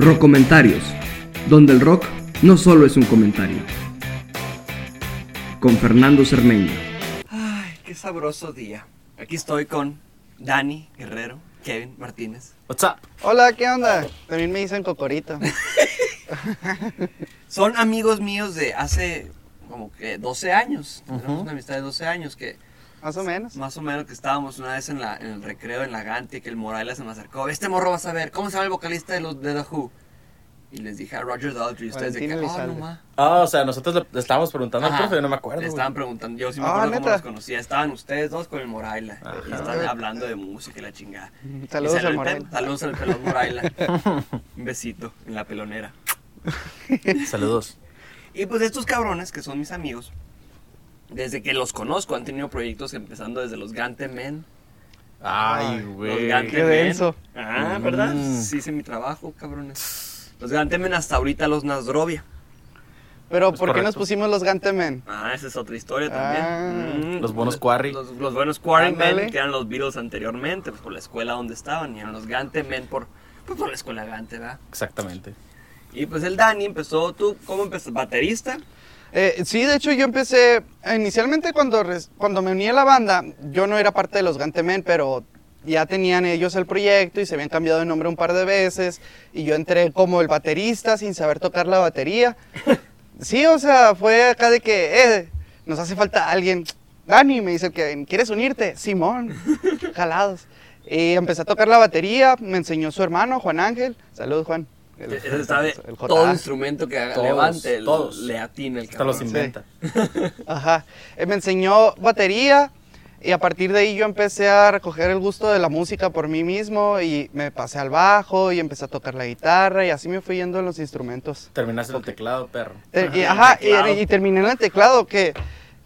Rock donde el rock no solo es un comentario. Con Fernando Cermeño. Ay, qué sabroso día. Aquí estoy con Dani Guerrero, Kevin Martínez. What's up? Hola, ¿qué onda? También me dicen Cocorito. Son amigos míos de hace como que 12 años. Tenemos una amistad de 12 años que Más o menos. más o menos que estábamos una vez en, la, en el recreo en la Gante que el Morales se me acercó. Este morro vas a ver, ¿cómo se llama el vocalista de los de The Who? Y les dije a Roger Daltrey y ustedes de que, oh, no ma. Ah, o sea, nosotros le estábamos preguntando Ajá. al profe, yo no me acuerdo. Le güey. estaban preguntando, yo sí me Ah, acuerdo cómo los conocía. Estaban ustedes dos con el Moraila. Y estaban hablando de música y la chingada. Saludos Y salió al Moraila. Saludos al pelón Moraila. Un besito en la pelonera. Saludos. Y pues estos cabrones, que son mis amigos, desde que los conozco, han tenido proyectos empezando desde los Gante Men. Ay, Los güey. Gante qué Men. denso. Ah, ¿verdad? Mm. Sí hice mi trabajo, cabrones. Los Gante Men hasta ahorita los Nasdrovia. Pero, ¿por qué nos pusimos los Gantemen? Ah, esa es otra historia también. Ah. Mm. Los buenos Quarry. Los, los buenos Quarry Men, Ándale. que eran los Beatles anteriormente, pues por la escuela donde estaban. Y eran los Gante Men por, pues, por la escuela Gante, ¿verdad? Exactamente. Y pues el Dani empezó, ¿tú cómo empezaste? ¿Baterista? Eh, sí, de hecho yo empecé, inicialmente cuando, cuando me uní a la banda, yo no era parte de los Gantemen, pero ya tenían ellos el proyecto y se habían cambiado de nombre un par de veces y yo entré como el baterista sin saber tocar la batería. Sí, o sea, fue acá de que, eh, nos hace falta alguien. Dani me dice que ¿quieres unirte? Simón, jalados. Y empecé a tocar la batería, me enseñó su hermano, Juan Ángel. Saludos, Juan. El- Ese sabe el todo instrumento que haga- Todos, levante, el- todos. le atina el Hasta los cabrón. inventa. Ajá. Él me enseñó batería y a partir de ahí yo empecé a recoger el gusto de la música por mí mismo y me pasé al bajo y empecé a tocar la guitarra y así me fui yendo en los instrumentos. Terminaste el teclado, perro. Eh, Ajá, y, ajá, y, terminé en el teclado que,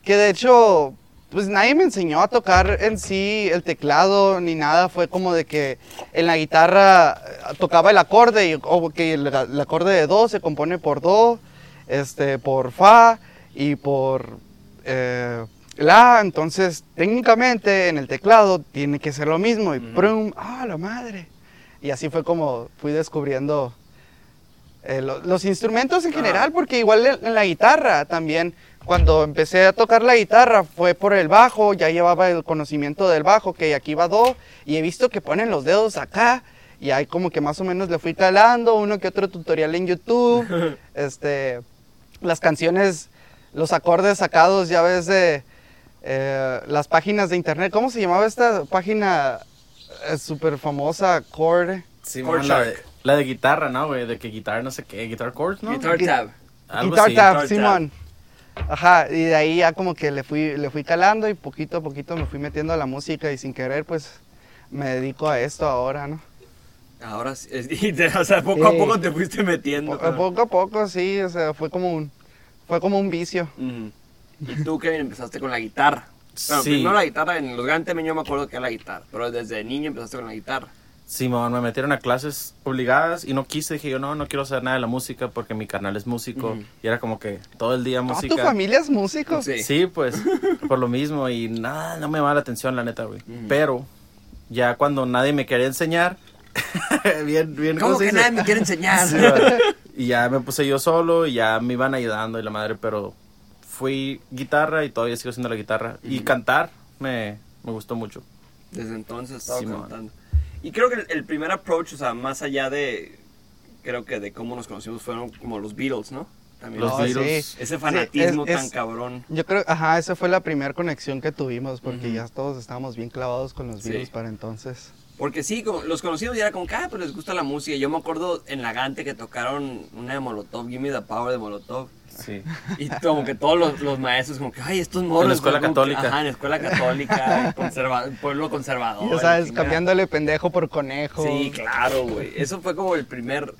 que de hecho pues nadie me enseñó a tocar en sí el teclado ni nada, fue como de que en la guitarra eh, tocaba el acorde y o que el, el acorde de do se compone por do, este, por fa y por eh, la, entonces técnicamente en el teclado tiene que ser lo mismo y Ujú. prum, ah la madre. Y así fue como fui descubriendo eh, lo- los instrumentos en Ah. general, porque igual en, en la guitarra también, cuando empecé a tocar la guitarra fue por el bajo, ya llevaba el conocimiento del bajo, que aquí va do, y he visto que ponen los dedos acá, y ahí como que más o menos le fui calando, uno que otro tutorial en YouTube, este, las canciones, los acordes sacados, ya ves de eh, las páginas de internet, ¿cómo se llamaba esta página eh, súper famosa, Chord? Sí, Chord man, la, de, la de guitarra, ¿no, güey? De que guitarra no sé qué, guitar chords, ¿no? Guitar Gui- Tab. Algo Guitar así. Tab, Guitar Tab. Ajá, y de ahí ya como que le fui, le fui calando y poquito a poquito me fui metiendo a la música y sin querer pues me dedico a esto ahora, ¿no? Ahora sí, es- y te- o sea, poco a poco te fuiste metiendo. Po- poco a poco, sí, o sea, fue como un, fue como un vicio. Ujú. Y tú, Kevin, empezaste con la guitarra. Bueno, Sí. primero la guitarra, en los Men yo me acuerdo que era la guitarra, pero desde niño empezaste con la guitarra. Simón, me metieron a clases obligadas y no quise. Dije yo, no, no quiero hacer nada de la música porque mi carnal es músico. Y era como que todo el día ¿Toda música. tu familia es músico? Sí. Sí, pues, por lo mismo. Y nada, no me llama la atención, la neta, güey. Pero, ya cuando nadie me quería enseñar, bien, bien, ¿Cómo se que dice? nadie me quiere enseñar? Sí, va. y ya me puse yo solo y ya me iban ayudando y la madre, pero fui guitarra y todavía sigo haciendo la guitarra. Y cantar me, me gustó mucho. Desde entonces estaba Simón. cantando. Y creo que el, el primer approach, o sea, más allá de, creo que de cómo nos conocimos, fueron como los Beatles, ¿no? También Los Beatles. sí. Ese fanatismo Sí, es- tan cabrón. Yo creo, ajá, esa fue la primera conexión que tuvimos porque ya todos estábamos bien clavados con los Sí. virus para entonces. Porque sí, como, los conocidos y era como que, ah, pues les gusta la música. Yo me acuerdo en la Gante que tocaron una de Molotov, Give Me the Power de Molotov. Sí. Y como que todos los, los maestros, como que, ay, estos morros. En la escuela como que- católica. ajá, en la escuela católica, conserva- pueblo conservador. ya sabes, cambiándole pendejo por conejo. Sí, claro, güey. Eso fue como el primer,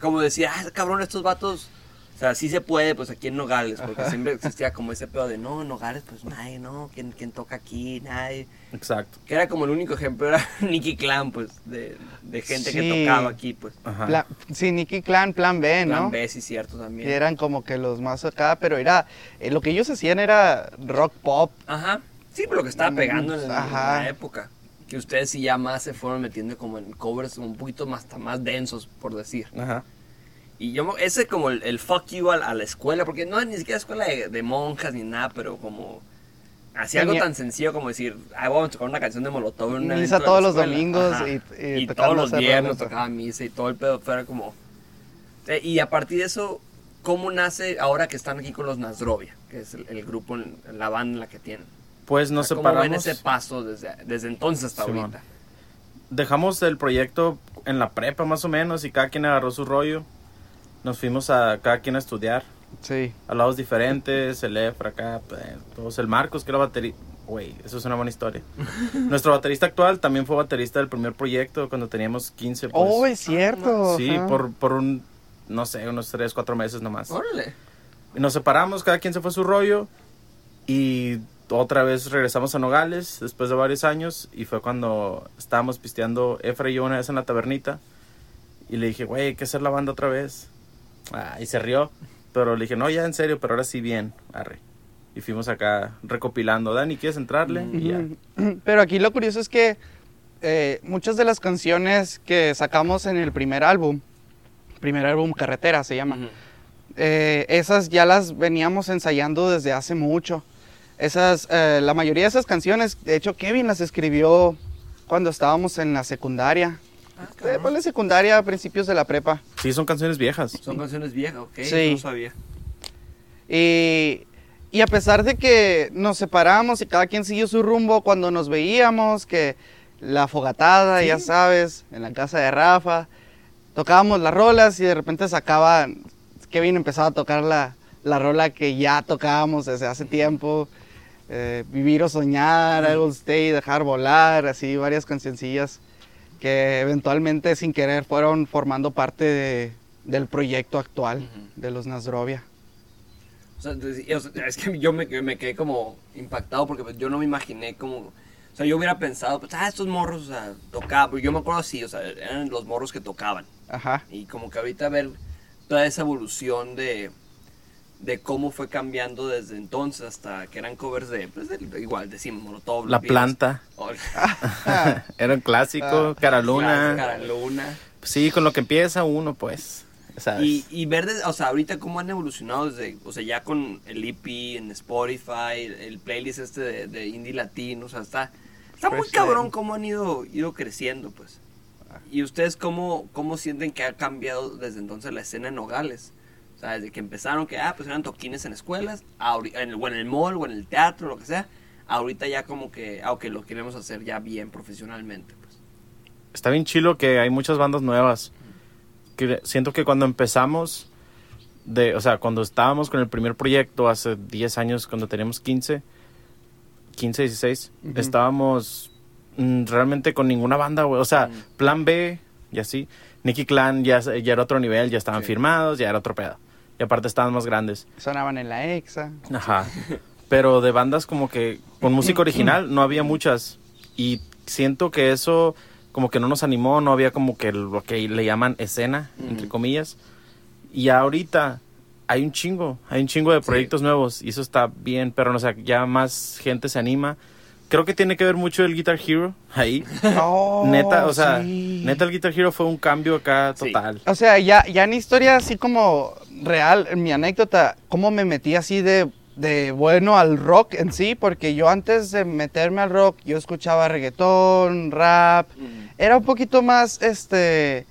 como decía, ah, cabrón, estos vatos, o sea, sí se puede, pues aquí en Nogales, porque siempre existía como ese pedo de, no, en Nogales, pues nadie, no, ¿quién, quién toca aquí? Nadie. Exacto. Que era como el único ejemplo, era Nicky Clan, pues, de, de gente que tocaba aquí, pues. Ajá. Pla- sí, Nicky Clan, Plan B, ¿no? Plan B, sí, cierto, Y también. eran como que los más acá, pero era, eh, lo que ellos hacían era rock pop. Ajá. Sí, por lo que estaba pegando en, en Ajá. la época. que ustedes sí ya más se fueron metiendo como en covers un poquito más, hasta más densos, por decir. Ajá. Y yo, ese como el, el fuck you a, a la escuela, porque no es ni siquiera escuela de, de monjas ni nada, pero como... Hacía algo tan sencillo como decir, ah, vamos a tocar una canción de Molotov en un Misa evento de la todos los escuela". domingos Ajá. y- y y, todos los viernes tocaba misa y todo el pedo fuera como... Eh, y a partir de eso, ¿cómo nace ahora que están aquí con los Nasrovia? Que es el, el grupo, la banda en la que tienen. Pues nos O sea, ¿Cómo ven separamos. ese paso desde, desde entonces hasta Simón. ahorita? Dejamos el proyecto en la prepa más o menos y cada quien agarró su rollo. Nos fuimos a cada quien a estudiar. Sí. A lados diferentes, el Efra acá, pues, todos. El Marcos, que era baterista. Güey, eso es una buena historia. Nuestro baterista actual también fue baterista del primer proyecto cuando teníamos 15. Pues, oh, es cierto. sí, ajá. por, por un, no sé, unos 3, 4 meses nomás. Órale. Y nos separamos, cada quien se fue a su rollo y otra vez regresamos a Nogales después de varios años y fue cuando estábamos pisteando Efra y yo una vez en la tabernita y le dije, güey, hay que hacer la banda otra vez. Ah, y se rió, pero le dije, no, ya en serio, pero ahora sí bien, arre. Y fuimos acá recopilando, Dani, ¿quieres entrarle? Y ya. Pero aquí lo curioso es que eh, muchas de las canciones que sacamos en el primer álbum, primer álbum Carretera se llama, eh, esas ya las veníamos ensayando desde hace mucho. Esas, eh, la mayoría de esas canciones, de hecho Kevin las escribió cuando estábamos en la secundaria. Ah, Eh, cabrón. ponle secundaria a principios de la prepa. Sí, son canciones viejas. Son canciones viejas, ok. Sí. No sabía. Y, y a pesar de que nos separamos y cada quien siguió su rumbo cuando nos veíamos, que la fogatada, ya sabes, en la casa de Rafa, tocábamos las rolas y de repente sacaba, Kevin empezaba a tocar la, la rola que ya tocábamos desde hace tiempo, eh, Vivir o Soñar, I Will Stay, Dejar Volar, así varias cancioncillas que eventualmente sin querer fueron formando parte de- del proyecto actual de los Nasrovia. O sea, es que yo me, me quedé como impactado porque pues, yo no me imaginé como... O sea, yo hubiera pensado, pues, ah, estos morros, o sea, tocaban. Porque yo me acuerdo así, o sea, eran los morros que tocaban. Ajá. Y como que ahorita ver toda esa evolución de, de cómo fue cambiando desde entonces hasta que eran covers de, pues, de- igual, decimos, Molotov. La planta. Era un clásico, Ah, Cara Luna. Cara Luna. Sí, con lo que empieza uno, pues. ¿sabes? Y, y ver, des- o sea, ahorita cómo han evolucionado desde, o sea, ya con el EP en Spotify, el, el playlist este de, de indie latino, o sea, está, está muy Fresh cabrón cómo han ido, ido creciendo, pues. ¿Y ustedes cómo, cómo sienten que ha cambiado desde entonces la escena en Nogales? Sea, desde que empezaron que, ah, pues eran toquines en escuelas, en el, o en el mall, o en el teatro, lo que sea, ahorita ya como que, aunque lo queremos hacer ya bien profesionalmente, pues. está bien chilo que hay muchas bandas nuevas. Que siento que cuando empezamos, de, o sea, cuando estábamos con el primer proyecto hace 10 años, cuando teníamos 15, 15, 16, Ujú. estábamos mm, realmente con ninguna banda, güey. O sea, Mm. Plan B y así. Nicky Clan ya, ya era otro nivel, ya estaban Sí. firmados, ya era otro pedo. Y aparte estaban más grandes. Sonaban en la EXA. Ajá. Pero de bandas como que con música original no había muchas. Y siento que eso como que no nos animó, no había como que lo que le llaman escena, entre comillas. Y ahorita hay un chingo, hay un chingo de Sí. proyectos nuevos y eso está bien, pero no sé, ya más gente se anima. Creo que tiene que ver mucho el Guitar Hero ahí. Oh, neta, o sea, sí. neta el Guitar Hero fue un cambio acá Sí. total. O sea, ya, ya en historia así como real, en mi anécdota, cómo me metí así de, de bueno al rock en sí, porque yo antes de meterme al rock, yo escuchaba reggaetón, rap, era un poquito más, este,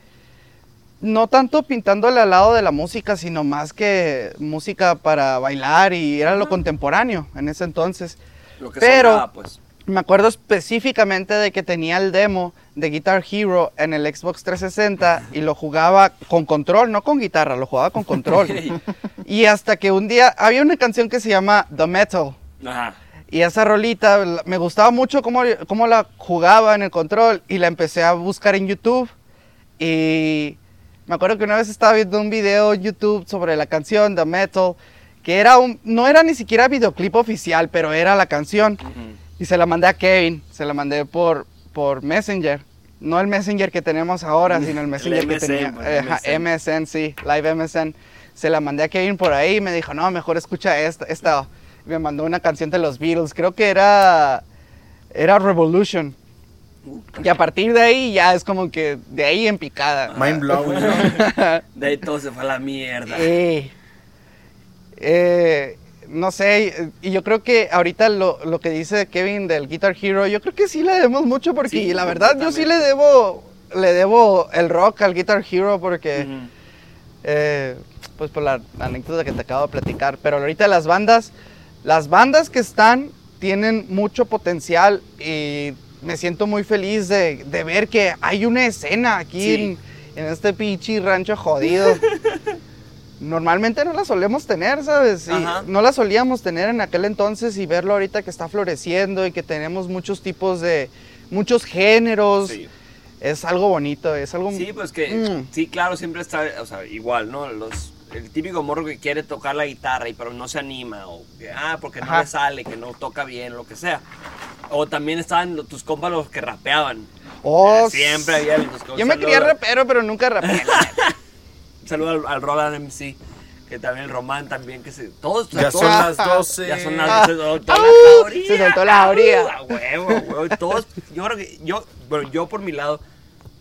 no tanto pintándole al lado de la música, sino más que música para bailar y era lo contemporáneo en ese entonces. Lo que Pero- sonaba, pues. Me acuerdo específicamente de que tenía el demo de Guitar Hero en el Xbox 360 y lo jugaba con control, no con guitarra, lo jugaba con control. y hasta que un día había una canción que se llama The Metal. Ajá. Y esa rolita me gustaba mucho cómo, cómo la jugaba en el control y la empecé a buscar en YouTube. Y me acuerdo que una vez estaba viendo un video en YouTube sobre la canción The Metal, que era un, no era ni siquiera videoclip oficial, pero era la canción. Ujú. Y se la mandé a Kevin, se la mandé por, por Messenger. No el Messenger que tenemos ahora, sino el Messenger que MSN, tenía. eh, MSN. MSN, sí, Live MSN. Se la mandé a Kevin por ahí y me dijo, no, mejor escucha esta. esta. Me mandó una canción de los Beatles, creo que era, era Revolution. Y a partir de ahí ya es como que de ahí en picada. Mind blowing, ¿no? De ahí todo se fue a la mierda. Eh, eh, no sé, y yo creo que ahorita lo, lo que dice Kevin del Guitar Hero, yo creo que sí le debemos mucho porque Sí, la verdad yo sí le debo, le debo el rock al Guitar Hero porque, eh, pues por la anécdota que te acabo de platicar, pero ahorita las bandas, las bandas que están tienen mucho potencial y me siento muy feliz de, de ver que hay una escena aquí Sí. en, en este pinche rancho jodido. Normalmente no la solemos tener, ¿sabes? Y no la solíamos tener en aquel entonces y verlo ahorita que está floreciendo y que tenemos muchos tipos de, muchos géneros. Sí. Es algo bonito, es algo... Sí, pues que, Mm. sí, claro, siempre está, o sea, igual, ¿no? Los, el típico morro que quiere tocar la guitarra y pero no se anima, o que, ah, porque no Ajá. le sale, que no toca bien, lo que sea. O también estaban lo- tus compas los que rapeaban. Oh, Siempre había los. Yo me quería rapero, pero nunca rapé. Saludo al, al Roland MC, que también el Román también, que se... Todos, Ya todos- son las 12. Ya son Ah. las se soltó Au, la jauría. se soltó la jauría. A huevo, huevo. Todos, yo creo que yo, bueno, yo por mi lado,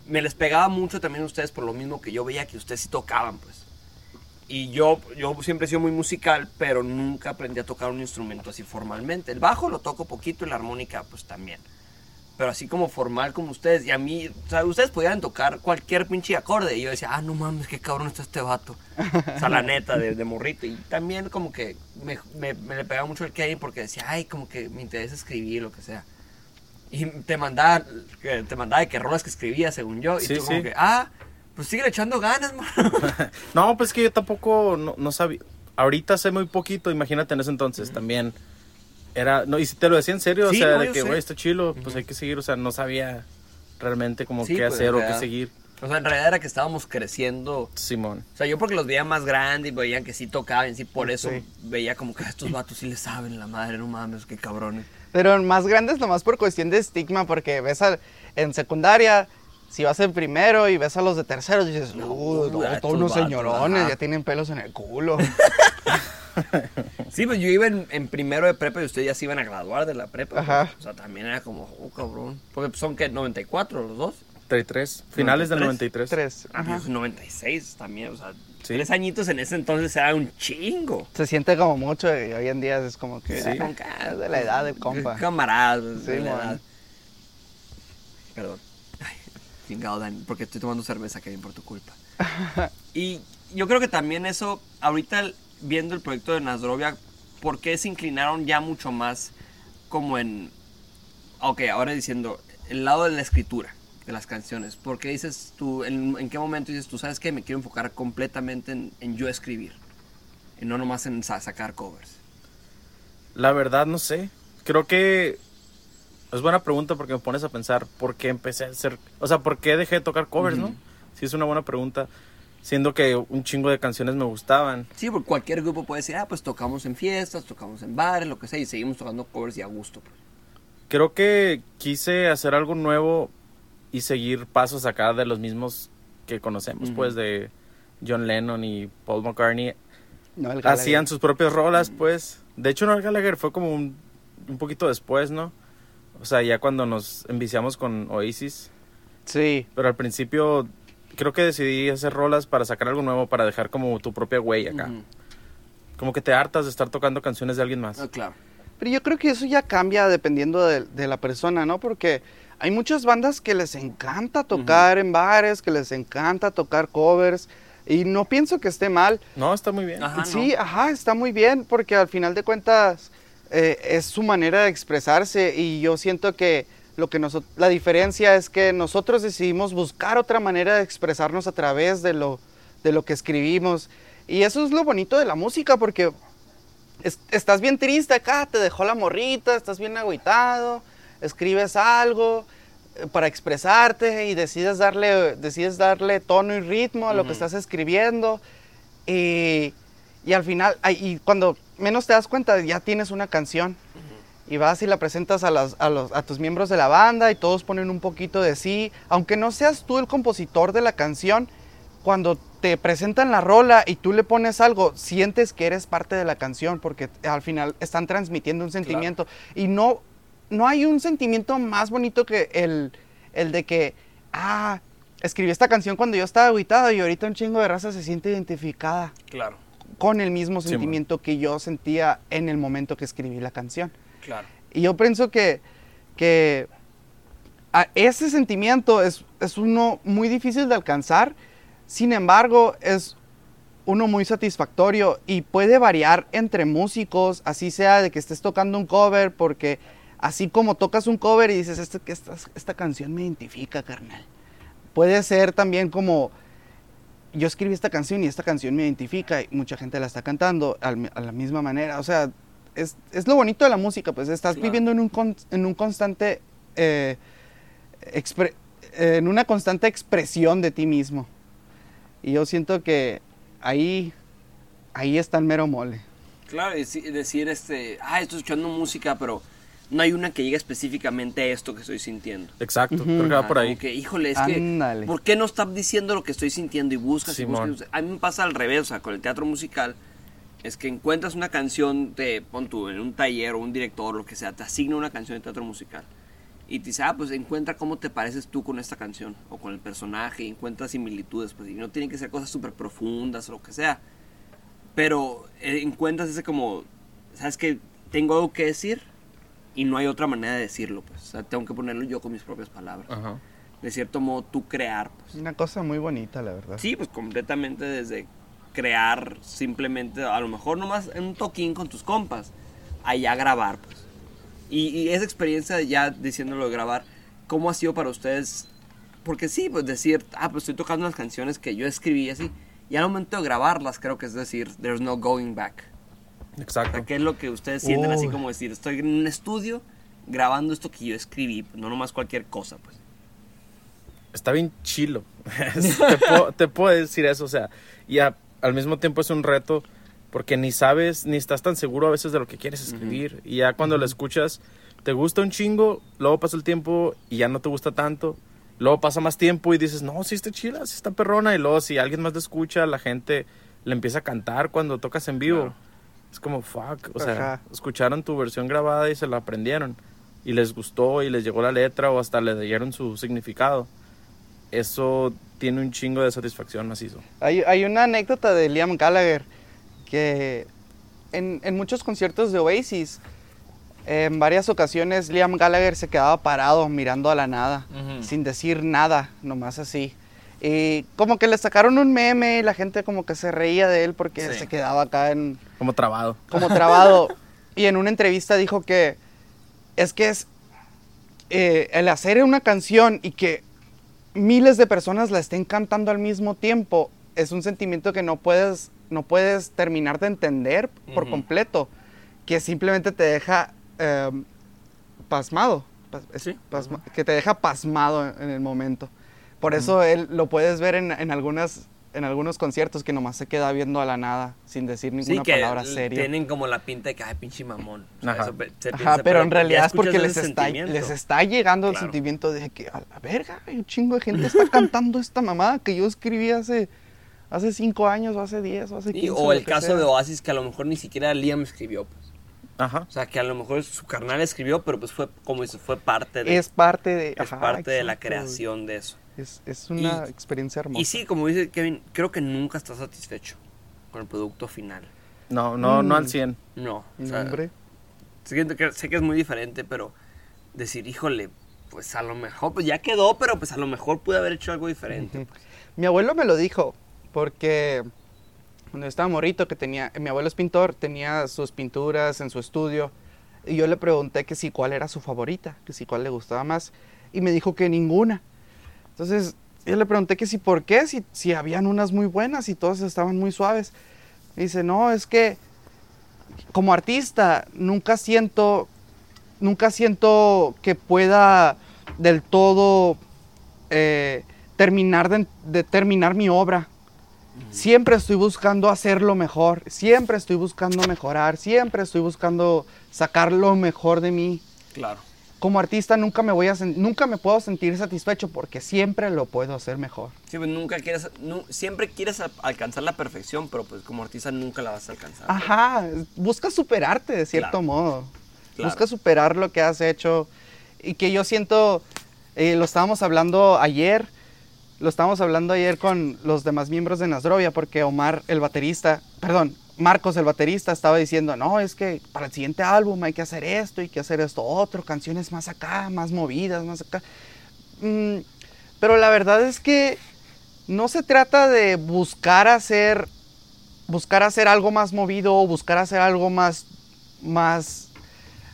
me les pegaba mucho también a ustedes por lo mismo que yo veía que ustedes sí tocaban, pues. Y yo, yo siempre he sido muy musical, pero nunca aprendí a tocar un instrumento así formalmente. El bajo lo toco poquito y la armónica, pues también. Pero así como formal como ustedes. Y a mí, o sea, ustedes podían tocar cualquier pinche acorde. Y yo decía, ah, no mames, qué cabrón está este vato. O sea, la neta, de, de morrito. Y también como que me, me, me le pegaba mucho el Kevin porque decía, ay, como que me interesa escribir, lo que sea. Y te mandaba, te mandaba de que rolas que escribía, según yo. Y Sí, tú como que, ah, pues sigue echando ganas, mano. No, pues que yo tampoco no, no sabía. Ahorita sé muy poquito, imagínate en ese entonces también. Era, no, y si te lo decía en serio, Sí, o sea, no, de que, güey, está chilo, pues hay que seguir, o sea, no sabía realmente como Sí, qué pues, hacer o qué seguir. O sea, en realidad era que estábamos creciendo. Simón. O sea, yo porque los veía más grandes y veían que sí tocaban, sí, por eso Sí. veía como que "Ah, estos vatos sí le saben la madre, no mames, qué cabrones. Pero más grandes nomás por cuestión de estigma, porque ves a- en secundaria, si vas en primero y ves a los de terceros, dices, No, no, no, a todos unos vatos, señorones, ajá. ya tienen pelos en el culo. Sí, pues yo iba en, en primero de prepa y ustedes ya se iban a graduar de la prepa. Ajá. pues. O sea, también era como, oh, cabrón. Porque son que 94 los dos. 33, finales del 93. Tres. Ah, Ajá. pues 96 también, o sea, Sí. tres añitos en ese entonces era un chingo. Se siente como mucho y hoy en día es como que Sí. es de la edad del compa. Camaradas, de Sí, la man. edad. Perdón. Ay, chingado, Dan, porque estoy tomando cerveza, Kevin, por tu culpa. y yo creo que también eso, ahorita viendo el proyecto de Nasdrovia, ¿por qué se inclinaron ya mucho más como en... Ok, ahora diciendo, el lado de la escritura de las canciones. ¿Por qué dices tú, en, en qué momento dices tú, sabes que me quiero enfocar completamente en, en yo escribir? Y no nomás en sa- sacar covers. La verdad, no sé. Creo que es buena pregunta porque me pones a pensar por qué empecé a hacer. O sea, por qué dejé de tocar covers, Ujú. ¿no? Sí, es una buena pregunta. Siendo que un chingo de canciones me gustaban. Sí, porque cualquier grupo puede decir, ah, pues tocamos en fiestas, tocamos en bares, lo que sea, y seguimos tocando covers y a gusto. pues. Creo que quise hacer algo nuevo y seguir pasos acá de los mismos que conocemos, Ujú. pues, de John Lennon y Paul McCartney. No, el Gallagher. Hacían sus propias rolas, pues. De hecho, Noel Gallagher fue como un, un poquito después, ¿no? O sea, ya cuando nos enviciamos con Oasis. Sí. Pero al principio creo que decidí hacer rolas para sacar algo nuevo, para dejar como tu propia huella acá. Como que te hartas de estar tocando canciones de alguien más. Ah, claro. Pero yo creo que eso ya cambia dependiendo de, de la persona, ¿no? Porque hay muchas bandas que les encanta tocar en bares, que les encanta tocar covers, y no pienso que esté mal. No, está muy bien. Ajá, sí, no. ajá, está muy bien, porque al final de cuentas eh, es su manera de expresarse, y yo siento que lo que noso- la diferencia es que nosotros decidimos buscar otra manera de expresarnos a través de lo, de lo que escribimos. Y eso es lo bonito de la música, porque es- estás bien triste acá, te dejó la morrita, estás bien agüitado, escribes algo eh, para expresarte y decides darle, decides darle tono y ritmo a lo que estás escribiendo. Y, y al final, y cuando menos te das cuenta, ya tienes una canción. Y vas y la presentas a, las- a los- a tus miembros de la banda y todos ponen un poquito de sí. Aunque no seas tú el compositor de la canción, cuando te presentan la rola y tú le pones algo, sientes que eres parte de la canción porque al final están transmitiendo un sentimiento. Y no, no hay un sentimiento más bonito que el, el de que, ah, escribí esta canción cuando yo estaba aguitado y ahorita un chingo de raza se siente identificada Claro, con el mismo Sí, sentimiento que yo sentía en el momento que escribí la canción. Y yo pienso que, que ese sentimiento es, es uno muy difícil de alcanzar, sin embargo es uno muy satisfactorio y puede variar entre músicos, así sea de que estés tocando un cover, porque así como tocas un cover y dices, que esta, esta canción me identifica, carnal. Puede ser también como, yo escribí esta canción y esta canción me identifica y mucha gente la está cantando a la misma manera. O sea, es, es lo bonito de la música, pues estás Claro. viviendo en un, con- en un constante, eh, expre- eh, en una constante expresión de ti mismo. Y yo siento que ahí, ahí está el mero mole. Claro, y sí- decir, este, ah, estoy escuchando música, pero no hay una que llegue específicamente a esto que estoy sintiendo. Exacto, Ujú. creo que va Ah, por ahí. como que, híjole, es Ándale. que, ¿por qué no está diciendo lo que estoy sintiendo y buscas y Simón. buscas? A mí me pasa al revés, o sea, con el teatro musical, es que encuentras una canción de, pon tú, en un taller o un director, lo que sea, te asigna una canción de teatro musical. Y te dice, ah, pues encuentra cómo te pareces tú con esta canción o con el personaje, y encuentra similitudes, pues, y no tienen que ser cosas súper profundas o lo que sea. Pero eh, encuentras ese como, ¿sabes que Tengo algo que decir y no hay otra manera de decirlo, pues. O sea, tengo que ponerlo yo con mis propias palabras. Ajá. De cierto modo, tú crear, pues. Una cosa muy bonita, la verdad. Sí, pues completamente desde crear simplemente, a lo mejor nomás en un toquín con tus compas, allá grabar, pues. Y, y esa experiencia ya diciéndolo de grabar, ¿cómo ha sido para ustedes? Porque sí, pues decir, ah, pues estoy tocando unas canciones que yo escribí así, y al momento de grabarlas creo que es decir, there's no going back. O Exacto. sea, ¿qué es lo que ustedes sienten así como decir, estoy en un estudio grabando esto que yo escribí, pues, no nomás cualquier cosa, pues. Está bien chilo. te, puedo, te puedo decir eso, o sea, y a- al mismo tiempo es un reto porque ni sabes, ni estás tan seguro a veces de lo que quieres escribir. Y ya cuando lo escuchas, te gusta un chingo, luego pasa el tiempo y ya no te gusta tanto. Luego pasa más tiempo y dices, no, sí está chila, sí está perrona. Y luego si alguien más te escucha, la gente le empieza a cantar cuando tocas en vivo. Claro. Es como, fuck, o sea, Ajá. escucharon tu versión grabada y se la aprendieron. Y les gustó y les llegó la letra o hasta le dieron su significado. Eso tiene un chingo de satisfacción macizo. Hay, hay una anécdota de Liam Gallagher que en, en muchos conciertos de Oasis, en varias ocasiones Liam Gallagher se quedaba parado mirando a la nada, sin decir nada, nomás así. Y como que le sacaron un meme y la gente como que se reía de él porque Sí. se quedaba acá en, Como trabado. como trabado. y en una entrevista dijo que es que es eh, el hacer una canción y que miles de personas la estén cantando al mismo tiempo es un sentimiento que no puedes no puedes terminar de entender por completo que simplemente te deja eh, pasmado pas- Sí. pasma- que te deja pasmado en, en el momento. Por eso él lo puedes ver en, en algunas en algunos conciertos que nomás se queda viendo a la nada sin decir ninguna Sí, que palabra seria tienen como la pinta de que, ay, pinche mamón. O sea, Ajá. eso se Ajá, piensa, pero en realidad es porque les está, les está llegando el sentimiento de que, a la verga, hay un chingo de gente está cantando esta mamada que yo escribí hace, hace cinco años, o hace diez, o hace Sí, quince. o lo el caso sea. de Oasis que a lo mejor ni siquiera Liam escribió. Pues. Ajá. O sea, que a lo mejor su carnal escribió, pero pues fue como dice, fue parte de, Es parte de... es ajá, parte de la creación de eso. Es, es una Y- experiencia hermosa. Y sí, como dice Kevin, creo que nunca estás satisfecho con el producto final. No, no, no Mm. al 100. No. o No, sea, hombre. sé que, sé que es muy diferente, pero decir, híjole, pues a lo mejor, pues ya quedó, pero pues a lo mejor pude haber hecho algo diferente. Mi abuelo me lo dijo, porque cuando estaba morrito, que tenía, mi abuelo es pintor, tenía sus pinturas en su estudio, y yo le pregunté que si cuál era su favorita, que si cuál le gustaba más, y me dijo que ninguna. Entonces, yo le pregunté que si por qué, si, si habían unas muy buenas y todas estaban muy suaves. Me dice, no, es que como artista nunca siento, nunca siento que pueda del todo eh, terminar de, de terminar mi obra. Siempre estoy buscando hacerlo mejor, siempre estoy buscando mejorar, siempre estoy buscando sacar lo mejor de mí. Claro. Como artista nunca me voy a nunca me puedo sentir satisfecho porque siempre lo puedo hacer mejor. Sí, pues nunca quieres, nu- siempre quieres alcanzar la perfección, pero pues como artista nunca la vas a alcanzar. Ajá, busca superarte de cierto Claro. modo. Claro. Busca superar lo que has hecho y que yo siento Eh, lo estábamos hablando ayer, lo estábamos hablando ayer con los demás miembros de Nasdrovia, porque Omar, el baterista, perdón, Marcos, el baterista, estaba diciendo, no, es que para el siguiente álbum hay que hacer esto, hay que hacer esto otro, canciones más acá, más movidas, más acá. Mm, pero la verdad es que no se trata de buscar hacer, buscar hacer algo más movido o buscar hacer algo más, más...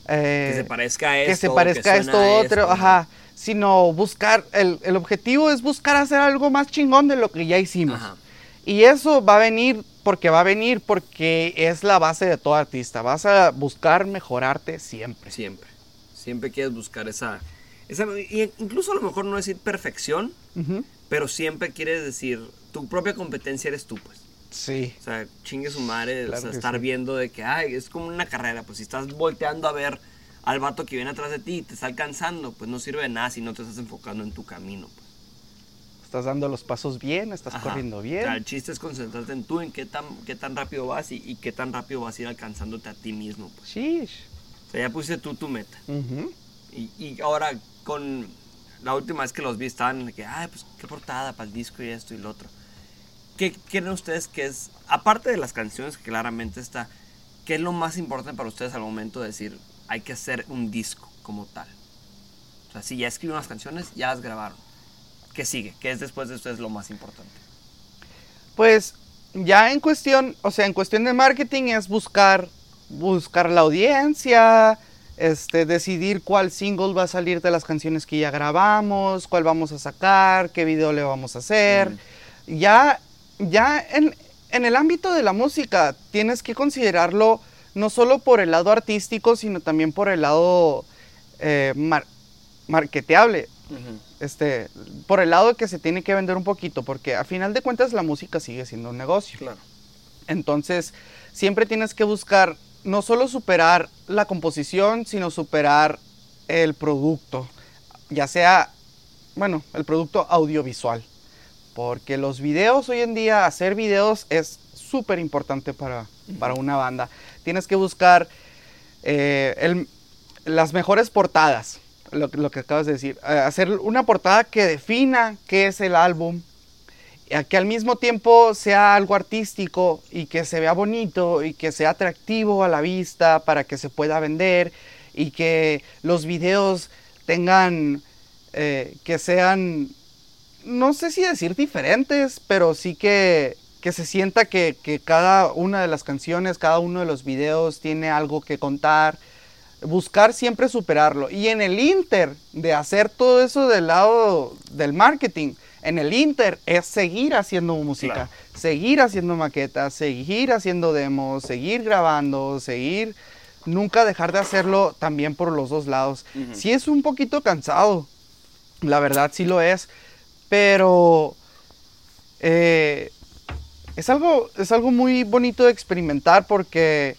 eh, que se parezca a esto. que se parezca a suena esto otro, ajá, sino buscar, el, el objetivo es buscar hacer algo más chingón de lo que ya hicimos. Ajá. Y eso va a venir porque va a venir porque es la base de todo artista. Vas a buscar mejorarte siempre. Siempre. Siempre quieres buscar esa, esa. Incluso a lo mejor no decir perfección, pero siempre quieres decir. Tu propia competencia eres tú, pues. Sí. O sea, chingue su madre, o sea, estar sí. viendo de que, ay, es como una carrera, pues si estás volteando a ver al vato que viene atrás de ti y te está alcanzando, pues no sirve de nada si no te estás enfocando en tu camino, pues. Estás dando los pasos bien, estás Ajá. corriendo O bien. sea, el chiste es concentrarte en tú, en qué tan, qué tan rápido vas y, y qué tan rápido vas a ir alcanzándote a ti mismo, pues. Shish. O sea, ya pusiste tú tu meta. Y, y ahora con la última vez que los vi estaban de que, ay, pues qué portada para el disco y esto y lo otro. ¿Qué creen ustedes que es, aparte de las canciones que claramente está, qué es lo más importante para ustedes al momento de decir, hay que hacer un disco como tal? O sea, si ya escribieron las canciones, ya las grabaron. ¿Qué sigue? ¿Qué es después de ustedes lo más importante? Pues ya en cuestión, o sea, en cuestión de marketing es buscar, buscar la audiencia, este, decidir cuál single va a salir de las canciones que ya grabamos, cuál vamos a sacar, qué video le vamos a hacer. Ya, ya en, en el ámbito de la música tienes que considerarlo no solo por el lado artístico, sino también por el lado eh, mar- marketeable este, por el lado de que se tiene que vender un poquito, porque a final de cuentas la música sigue siendo un negocio. Claro. Entonces, siempre tienes que buscar no solo superar la composición, sino superar el producto, ya sea, bueno, el producto audiovisual. Porque los videos hoy en día, hacer videos es súper importante para, para una banda. Tienes que buscar eh, el- las mejores portadas, lo, que acabas de decir. Hacer una portada que defina qué es el álbum, que al mismo tiempo sea algo artístico y que se vea bonito y que sea atractivo a la vista para que se pueda vender y que los videos tengan, eh, que sean, no sé si decir diferentes, pero sí que, que se sienta que, que cada una de las canciones, cada uno de los videos tiene algo que contar buscar siempre superarlo. Y en el Inter de hacer todo eso del lado del marketing, en el Inter es seguir haciendo música, Claro. seguir haciendo maquetas, seguir haciendo demos, seguir grabando, seguir, nunca dejar de hacerlo también por los dos lados. Ujú. Sí es un poquito cansado, la verdad sí lo es, pero eh, es, algo, es algo muy bonito de experimentar porque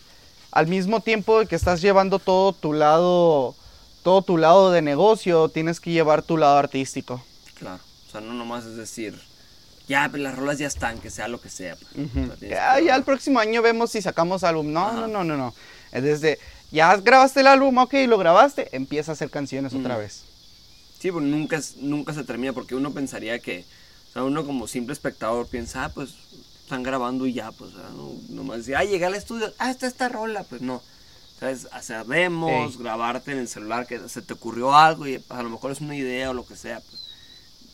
al mismo tiempo de que estás llevando todo tu lado, todo tu lado de negocio, tienes que llevar tu lado artístico. Claro. O sea, no nomás es decir, ya, pues las rolas ya están, que sea lo que sea. pues. O sea, tienes que Ya, el próximo año vemos si sacamos álbum. No, Ajá. no, no, no, no. Es desde, ya grabaste el álbum, ok, lo grabaste, empieza a hacer canciones otra vez. Sí, pues nunca, nunca se termina porque uno pensaría que, o sea, uno como simple espectador piensa, ah, pues están grabando y ya, pues, ah, no, nomás decir, ah, llegué al estudio, ah, está esta rola, pues no. ¿Sabes? Hacer demos, Ey. grabarte en el celular, que se te ocurrió algo y pues, a lo mejor es una idea o lo que sea, pues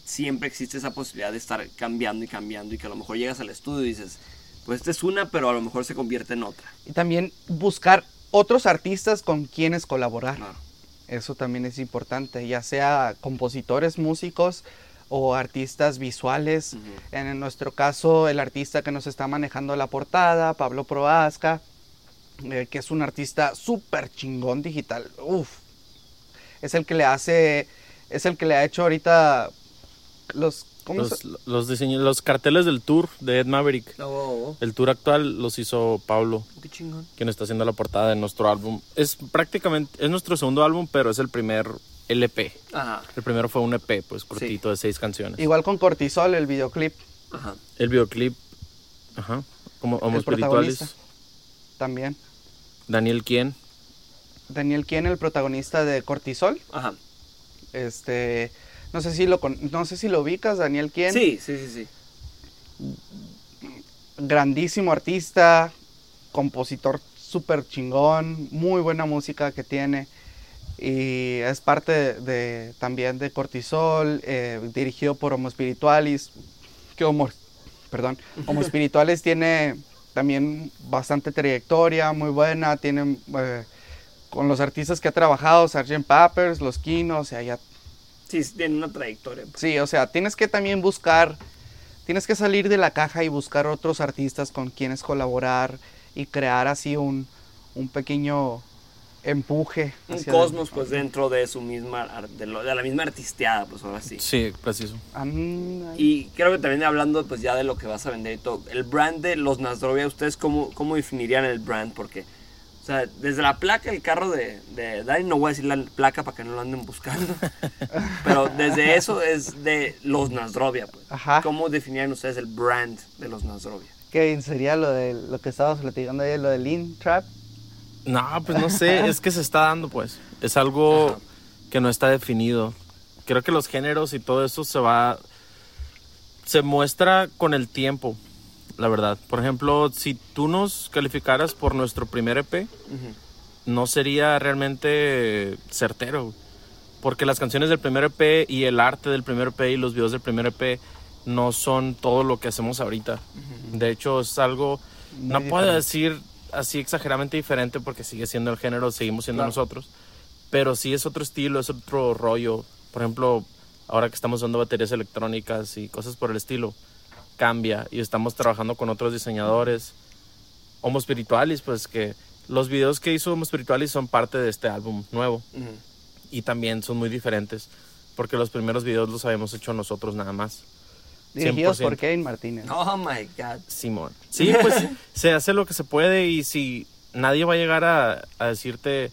siempre existe esa posibilidad de estar cambiando y cambiando y que a lo mejor llegas al estudio y dices, pues esta es una, pero a lo mejor se convierte en otra. Y también buscar otros artistas con quienes colaborar. Claro. Eso también es importante, ya sea compositores, músicos o artistas visuales. En nuestro caso, el artista que nos está manejando la portada, Pablo Proasca, eh, que es un artista súper chingón digital. Uf, es el que le hace, es el que le ha hecho ahorita los, ¿cómo Los, se- los, diseños, los carteles del tour de Ed Maverick. Oh, El tour actual los hizo Pablo, qué chingón. quien está haciendo la portada de nuestro álbum. Es prácticamente, es nuestro segundo álbum, pero es el primer LP. Ajá, El primero fue un EP, pues cortito de seis canciones. Igual con Cortisol, el videoclip ajá. El videoclip, ajá, como Homo El también. Daniel Quien, Daniel Quien, el protagonista de Cortisol, Ajá. Este, no sé si lo con- no sé si lo ubicas, Daniel quién. Sí, sí, sí, sí. grandísimo artista, compositor súper chingón, muy buena música que tiene. Y es parte de, de- también de Cortisol, eh, dirigido por Homo Spiritualis. Que Homo, perdón, Homo Spiritualis tiene también bastante trayectoria, muy buena. Tiene eh, con los artistas que ha trabajado, Sgt. Peppers, Los Kinos, o sea, ya Sí, sí, tiene una trayectoria. pues. Sí, o sea, tienes que también buscar, tienes que salir de la caja y buscar otros artistas con quienes colaborar y crear así un, un pequeño empuje. Un cosmos, pues, dentro de su misma, de, lo- de la misma artisteada, pues, ahora sí. Sí, preciso. Anda. Y creo que también hablando, pues, ya de lo que vas a vender y todo, el brand de los Nasdrovia, ¿ustedes cómo, cómo definirían el brand? Porque, o sea, desde la placa, el carro de, de Dani, no voy a decir la placa para que no lo anden buscando, pero desde eso es de los Nasdrovia, pues. Ajá. ¿Cómo definirían ustedes el brand de los Nasdrovia? ¿Qué sería lo de lo que estábamos platicando ayer, lo del Lean Trap? No, pues no sé, es que se está dando, pues. Es algo Ajá. que no está definido. Creo que los géneros y todo eso se va. Se muestra con el tiempo, la verdad. Por ejemplo, si tú nos calificaras por nuestro primer EP, no sería realmente certero. Porque las canciones del primer EP y el arte del primer EP y los videos del primer EP no son todo lo que hacemos ahorita. De hecho, es algo, Muy no puedo decir así exageradamente diferente porque sigue siendo el género, seguimos siendo Claro. nosotros. Pero sí es otro estilo, es otro rollo. Por ejemplo, ahora que estamos usando baterías electrónicas y cosas por el estilo, cambia y estamos trabajando con otros diseñadores. Homo Spiritualis, pues que los videos que hizo Homo Spiritualis son parte de este álbum nuevo y también son muy diferentes porque los primeros videos los habíamos hecho nosotros nada más. Dirigidos 100%. por Kevin Martínez. Oh my God. Simón. Sí, pues se hace lo que se puede y si nadie va a llegar a, a decirte,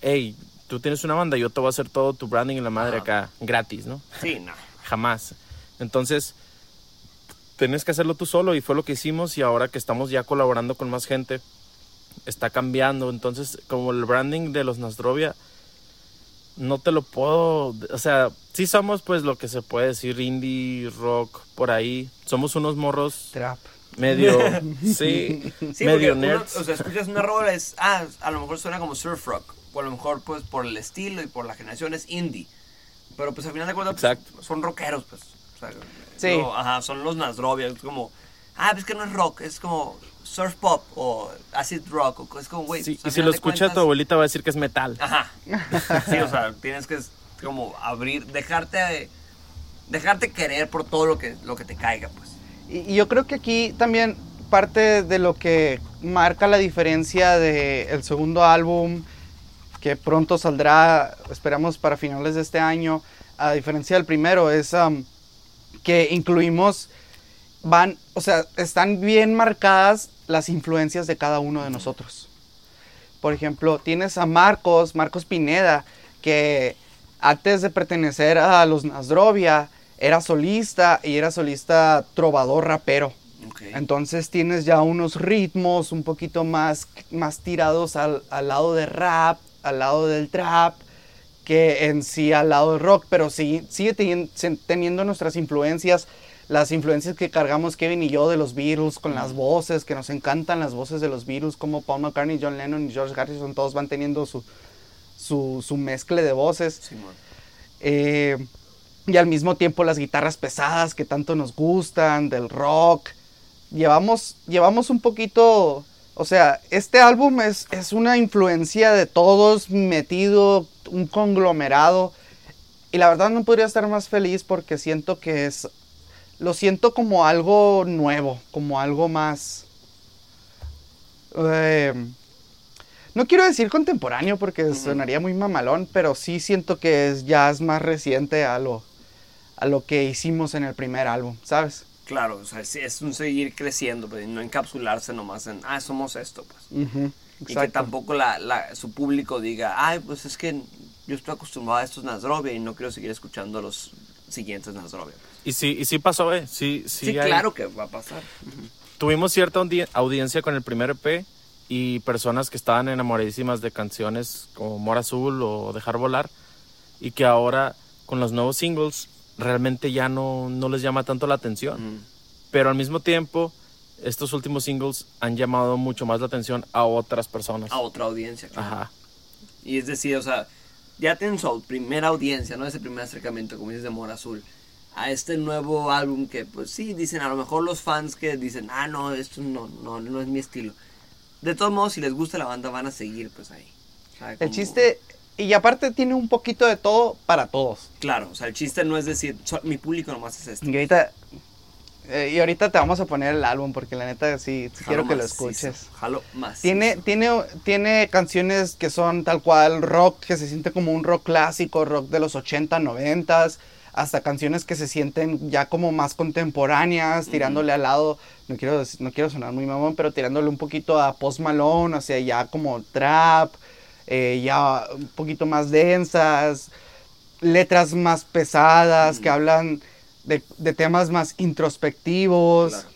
hey, tú tienes una banda, yo te voy a hacer todo tu branding en la madre acá, gratis, ¿no? Sí, no. Jamás. Entonces, tienes que hacerlo tú solo y fue lo que hicimos y ahora que estamos ya colaborando con más gente, está cambiando. Entonces, como el branding de los Nasdrovia, no te lo puedo, o sea, sí somos pues lo que se puede decir indie, rock, por ahí. Somos unos morros Trap. medio, sí, Sí, medio porque uno, nerds. o sea, escuchas una rola, es, ah, a lo mejor suena como surf rock, o a lo mejor, pues, por el estilo y por la generación es indie. Pero, pues, al final de cuentas, pues, Exacto. son rockeros, pues. O sea, Sí. no, ajá, son los Nasdrovia, es como, ah, pues que no es rock, es como surf pop o acid rock, o es como, güey. Sí, pues, y si lo de escucha cuentas- tu abuelita va a decir que es metal. Ajá. Sí, o sea, tienes que como abrir, dejarte, dejarte querer por todo lo que, lo que te caiga, pues. Y, y yo creo que aquí también parte de lo que marca la diferencia del segundo álbum, que pronto saldrá, esperamos para finales de este año, a diferencia del primero, es am, que incluimos, van, o sea, están bien marcadas las influencias de cada uno de nosotros. Por ejemplo, tienes a Marcos, Marcos Pineda, que antes de pertenecer a los Nasdrovia, era solista y era solista trovador rapero. Entonces tienes ya unos ritmos un poquito más, más tirados al, al lado de rap, al lado del trap, que en sí al lado del rock, pero sí, sigue teniendo nuestras influencias, las influencias que cargamos Kevin y yo de los Beatles, con las voces, que nos encantan las voces de los Beatles, como Paul McCartney, John Lennon y George Harrison, todos van teniendo su, su, su mezcle de voces. Eh, y al mismo tiempo las guitarras pesadas que tanto nos gustan, del rock. Llevamos, llevamos un poquito, o sea, este álbum es, es una influencia de todos metido, un conglomerado. Y la verdad no podría estar más feliz porque siento que es, lo siento como algo nuevo, como algo más... eh, no quiero decir contemporáneo porque sonaría muy mamalón, pero sí siento que es, ya es más reciente a lo, a lo que hicimos en el primer álbum, ¿sabes? Claro, o sea, es un seguir creciendo, pues, y no encapsularse nomás en, ah, somos esto, pues. Y que tampoco la, la- su público diga, ay, pues es que yo estoy acostumbrado a estos Nasdrovia y no quiero seguir escuchando los siguientes Nasdrovia. Pues". Y sí, y sí pasó, eh. Sí, sí, Sí, hay- claro que va a pasar. Tuvimos cierta audi- audiencia con el primer EP y personas que estaban enamoradísimas de canciones como Mora Azul o Dejar Volar. y que ahora con los nuevos singles realmente ya no, no les llama tanto la atención. Ujú. Pero al mismo tiempo, estos últimos singles han llamado mucho más la atención a otras personas. A otra audiencia, claro. Ajá. Y es decir, o sea, ya tienen su primera audiencia, ¿no? Ese primer acercamiento, como dices, de Mora Azul. A este nuevo álbum que, pues sí, dicen, a lo mejor los fans que dicen, ah, no, esto no, no, no es mi estilo. De todos modos, si les gusta la banda, van a seguir, pues ahí. O sea, El como- chiste, y aparte tiene un poquito de todo para todos. Claro, o sea, el chiste no es decir, "So- mi público nomás es esto. Y ahorita, eh, y ahorita te vamos a poner el álbum porque la neta sí, sí quiero Jalo que lo escuches. Jalo más. Tiene, tiene, tiene canciones que son tal cual rock, que se siente como un rock clásico, rock de los 80, 90, hasta canciones que se sienten ya como más contemporáneas, tirándole al lado, no quiero, no quiero sonar muy mamón, pero tirándole un poquito a Post Malone, o sea, ya como trap, eh, ya un poquito más densas, letras más pesadas, que hablan de, de temas más introspectivos. Claro.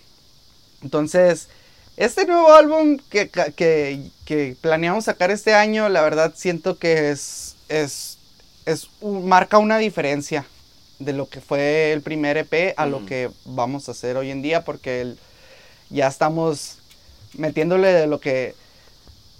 Entonces, este nuevo álbum que, que, que planeamos sacar este año, la verdad siento que es, es, es un- marca una diferencia de lo que fue el primer EP a lo que vamos a hacer hoy en día, porque el- ya estamos metiéndole de lo que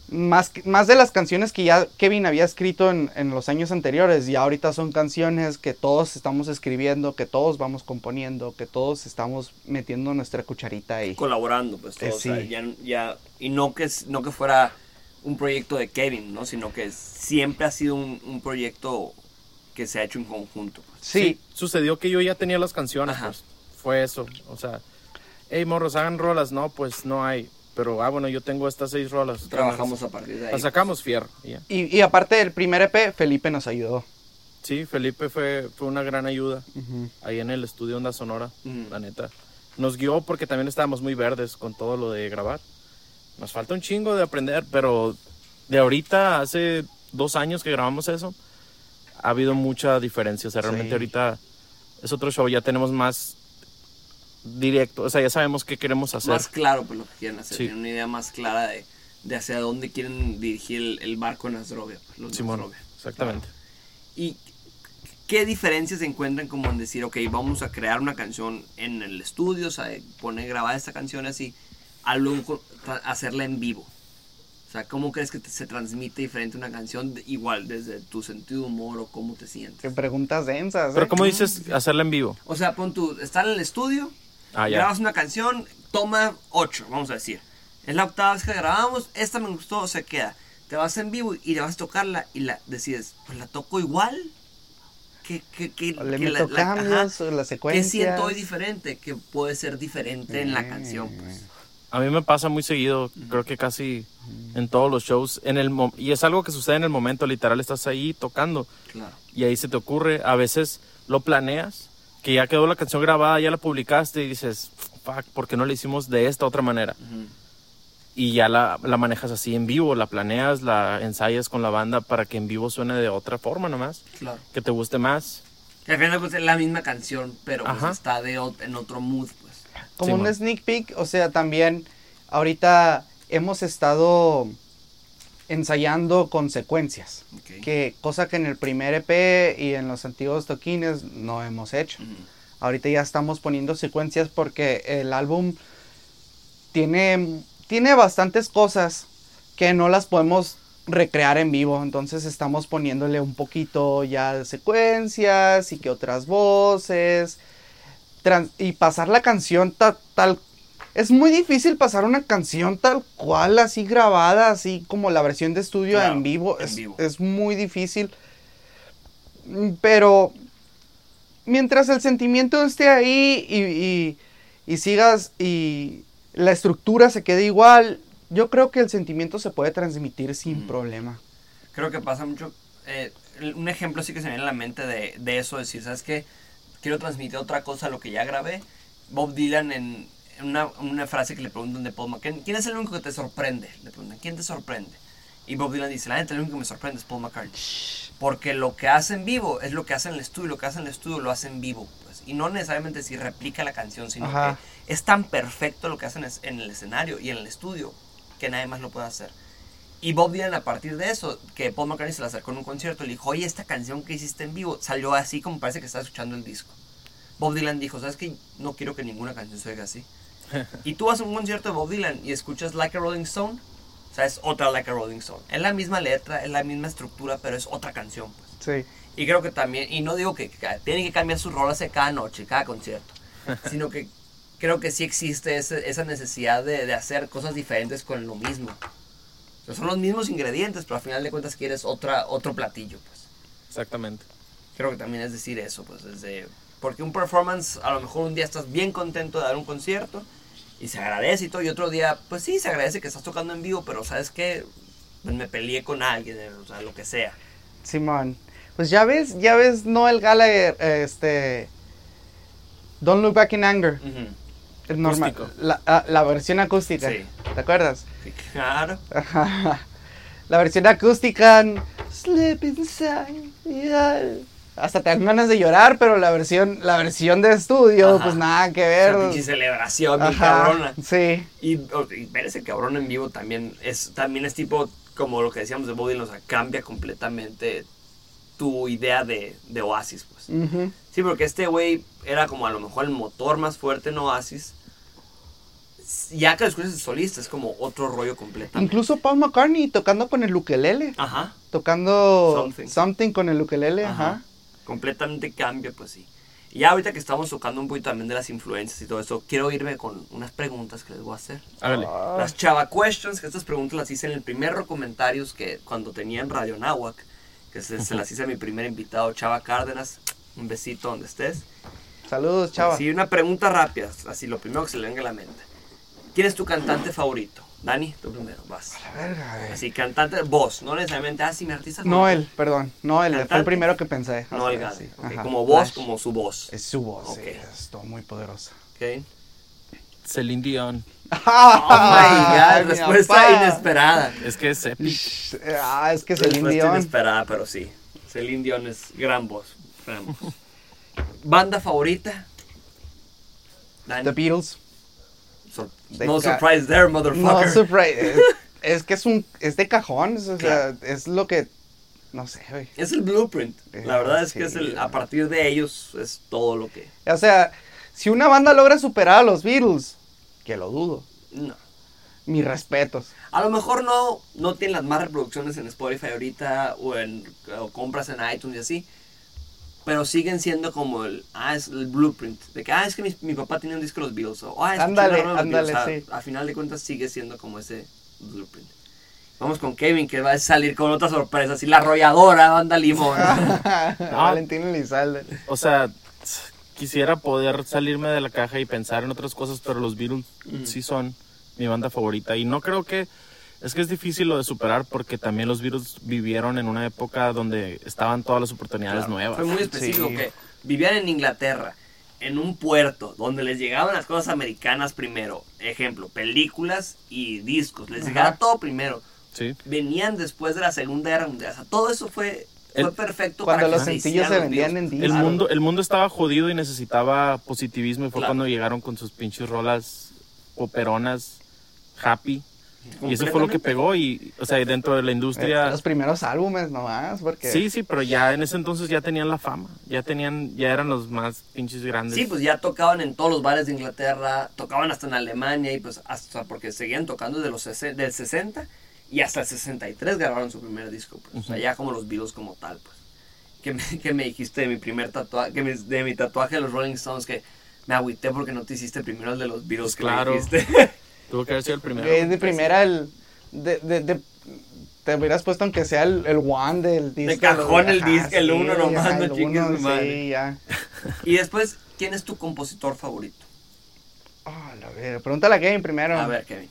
más, más de las canciones que ya Kevin había escrito en, en los años anteriores, y ahorita son canciones que todos estamos escribiendo, que todos vamos componiendo, que todos estamos metiendo nuestra cucharita ahí. Colaborando, pues todo. Eh, o sea, sí. ya, ya, y no que, no que fuera un proyecto de Kevin, ¿no? Sino que siempre ha sido un, un proyecto que se ha hecho en conjunto. Sí, Sucedió que yo ya tenía las canciones, Ajá. pues. Fue eso. O sea, hey, morros, hagan rolas. No, pues no hay. Pero, ah, bueno, yo tengo estas seis rolas. Trabajamos a partir de ahí. Las sacamos fierro. y ya. y, y aparte del primer EP, Felipe nos ayudó. Sí, Felipe fue, fue una gran ayuda ahí en el estudio Onda Sonora, Mm. la neta. Nos guió porque también estábamos muy verdes con todo lo de grabar. Nos falta un chingo de aprender, pero de ahorita, hace dos años que grabamos eso, ha habido mucha diferencia. O sea, realmente Sí. ahorita es otro show, ya tenemos más directo, o sea, ya sabemos qué queremos hacer. Más claro pues lo que quieren hacer. Sí. Tienen una idea más clara de, de hacia dónde quieren dirigir el, el barco en Nasrovia. Pues, los Simón, Nasrovia. exactamente. ¿Y qué diferencias se encuentran como en decir, ok, vamos a crear una canción en el estudio, o sea, poner grabar esta canción así, a luego hacerla en vivo? O sea, ¿cómo crees que te- se transmite diferente una canción de- igual desde tu sentido de humor o cómo te Qué sientes? preguntas densas. Pero ¿eh? ¿cómo dices hacerla en vivo? O sea, pon tú, estar en el estudio, Ah, ya. grabas una canción, toma 8, vamos a decir. Es la octava vez que grabamos, esta me gustó, se queda. Te vas en vivo y le vas a tocarla y la decides, pues la toco igual. Que, que, que, O le que meto la- la- cambios, ajá. o las ¿Qué secuencias. siento hoy diferente? Que puede ser diferente en la Eh, canción, pues. A mí me pasa muy seguido, creo que casi en todos los shows, en el y es algo que sucede en el momento, literal, estás ahí tocando Claro. y ahí se te ocurre, a veces lo planeas, que ya quedó la canción grabada, ya la publicaste y dices, fuck, ¿por qué no la hicimos de esta otra manera? Y ya la, la manejas así en vivo, la planeas, la ensayas con la banda para que en vivo suene de otra forma nomás, Claro. que te guste más. Que al final pues, es la misma canción, pero pues, está de, en otro mood. Como Sí, un man. sneak peek, o sea, también ahorita hemos estado ensayando con secuencias. Ok. Que cosa que en el primer EP y en los antiguos toquines no hemos hecho. Ahorita ya estamos poniendo secuencias porque el álbum tiene, tiene bastantes cosas que no las podemos recrear en vivo. Entonces estamos poniéndole un poquito ya de secuencias y que otras voces. Y pasar la canción ta- tal... Es muy difícil pasar una canción tal cual, así grabada, así como la versión de estudio Claro, en vivo. en es, vivo. es muy difícil. Mm, Pero mientras el sentimiento esté ahí y, y- y sigas y la estructura se quede igual, yo creo que el sentimiento se puede transmitir sin problema. creo que pasa mucho. eh, un ejemplo sí que se me viene a la mente de, de eso, decir, ¿sabes qué? Quiero transmitir otra cosa a lo que ya grabé. Bob Dylan en, una, una frase que le preguntan de Paul McCartney, ¿quién es el único que te sorprende? Le preguntan, ¿quién te sorprende? Y Bob Dylan dice, la gente, el único que me sorprende es Paul McCartney. Porque lo que hace en vivo es lo que hace en el estudio, lo que hace en el estudio lo hace en vivo. Pues. Y no necesariamente si replica la canción, sino Ajá. que es tan perfecto lo que hacen en el escenario y en el estudio que nadie más lo puede hacer. Y Bob Dylan, a partir de eso, que Paul McCartney se la acercó en un concierto, le dijo, oye, esta canción que hiciste en vivo salió así como parece que estás escuchando el disco. Bob Dylan dijo, ¿sabes qué? No quiero que ninguna canción se oiga así. y tú vas a un concierto de Bob Dylan y escuchas Like a Rolling Stone, o sea, es otra Like a Rolling Stone. Es la misma letra, es la misma estructura, pero es otra canción, pues. Sí. Y creo que también, y no digo que, que tienen que cambiar sus rolas de cada noche, cada concierto, sino que creo que sí existe ese- esa necesidad de, de hacer cosas diferentes con lo mismo. O sea, son los mismos ingredientes, pero al final de cuentas quieres otra, otro platillo, pues. Exactamente. Creo que también es decir eso, pues, desde... Porque un performance, a lo mejor un día estás bien contento de dar un concierto y se agradece y todo, y otro día, pues sí, se agradece que estás tocando en vivo, pero ¿sabes qué? Pues me peleé con alguien, o sea, lo que sea. Simón. Pues ya ves, ya ves Noel Gallagher, este... Don't Look Back in Anger. Ujú. El normal, la, ah, la versión acústica. Sí. ¿Te acuerdas? Sí, claro. La versión acústica. Slip inside eye. Hasta te dan ganas de llorar, pero la versión, la versión de estudio, Ajá. pues nada que ver. pinche celebración, Ajá, cabrona. Sí. Y, ver ese cabrón en vivo también es, también es tipo, como lo que decíamos de Bob Dylan, o sea, cambia completamente tu idea de, de Oasis, pues. Ujú. Sí, porque este güey era como a lo mejor el motor más fuerte en Oasis. Ya que lo escuchas de solista, es como otro rollo completamente. Incluso Paul McCartney tocando con el ukelele. Ajá, Tocando Something. something, con el ukelele, ajá. ajá. Completamente cambia, pues sí. Y ya ahorita que estamos tocando un poquito también de las influencias y todo eso, quiero irme con unas preguntas que les voy a hacer. Hágale. Ah, Las Chava Questions, que estas preguntas las hice en el primer comentarios que cuando tenía en Radio Nahuac, que se, se las hice a mi primer invitado, Chava Cárdenas. Un besito donde estés. Saludos, chava. Sí, una pregunta rápida, así lo primero que se le venga a la mente. ¿Quién es tu cantante favorito? Dani, tú primero, vas. La verga, güey. Así, cantante, voz, no necesariamente, ah, sí, mi artista Noel, perdón. Noel, fue el primero que pensé. Noel Así, Gallagher, sí, ok, ajá. como voz, Flash. como su voz. Es su voz, Ok. sí, es todo muy poderosa. Ok. Celine Dion. Oh my Ay, god, respuesta inesperada. Es que es épico. Ah, es que Celine Respuesta Dion. inesperada, pero sí. Celine Dion es gran voz. gran voz. ¿Banda favorita? Dani. The Beatles. Sur- de no surprise there, No, motherfucker. surprise. Es, es que es un es de cajón, es, o sea, es lo que no sé, güey. es el blueprint. La verdad es que Sí. es el, a partir de ellos es todo lo que... O sea, si una banda logra superar a los Beatles, que lo dudo. No. Mis respetos. A lo mejor no, no tienen las más reproducciones en Spotify ahorita o, en, o compras en iTunes y así. Pero siguen siendo como el, ah, es el blueprint. De que, ah, es que mi, mi papá tenía un disco de los Beatles. O, ah, escuché Ándale, los ándale, sea, sí. A final de cuentas sigue siendo como ese blueprint. Vamos con Kevin, que va a salir con otra sorpresa. Así, la arrolladora, banda limón. Valentín Elizalde. O sea, quisiera poder salirme de la caja y pensar en otras cosas, pero los Beatles sí son mi banda favorita. Y no creo que. Es que es difícil lo de superar porque también los Beatles vivieron en una época donde estaban todas las oportunidades Claro, nuevas. Fue muy específico Sí. que vivían en Inglaterra, en un puerto, donde les llegaban las cosas americanas primero. Ejemplo, películas y discos. Les Ajá. llegaba todo primero. Sí. Venían después de la Segunda Guerra Mundial. O sea, todo eso fue, fue El- perfecto Cuando para los que sencillos se vendían en El mundo, el mundo estaba jodido y necesitaba positivismo y fue Claro. cuando llegaron con sus pinches rolas operonas, happy. Y eso fue lo que pegó y, o sea, dentro de la industria... Los primeros álbumes nomás, porque Sí, sí, pero ya en ese entonces ya tenían la fama, ya tenían, ya eran los más pinches grandes. Sí, pues ya tocaban en todos los bares de Inglaterra, tocaban hasta en Alemania y pues hasta porque seguían tocando desde los del 60 y hasta el 63 grabaron su primer disco, pues, o sea, ya como los Beatles como tal, pues. Que me, que me dijiste de mi primer tatuaje, que me- de mi tatuaje de los Rolling Stones que me agüité porque no te hiciste primero el de los Beatles Pues que claro. me dijiste. Tuvo que haber sido el primero. es de primera el de, de, de- te hubieras puesto aunque sea el, el one del disco. cajón el disco, el sí, uno nomás, ajá, no el chingues uno, madre. Sí, ya. y después, ¿quién es tu compositor favorito? Ah, la verga. Pregúntale a Kevin primero. A ver, Kevin.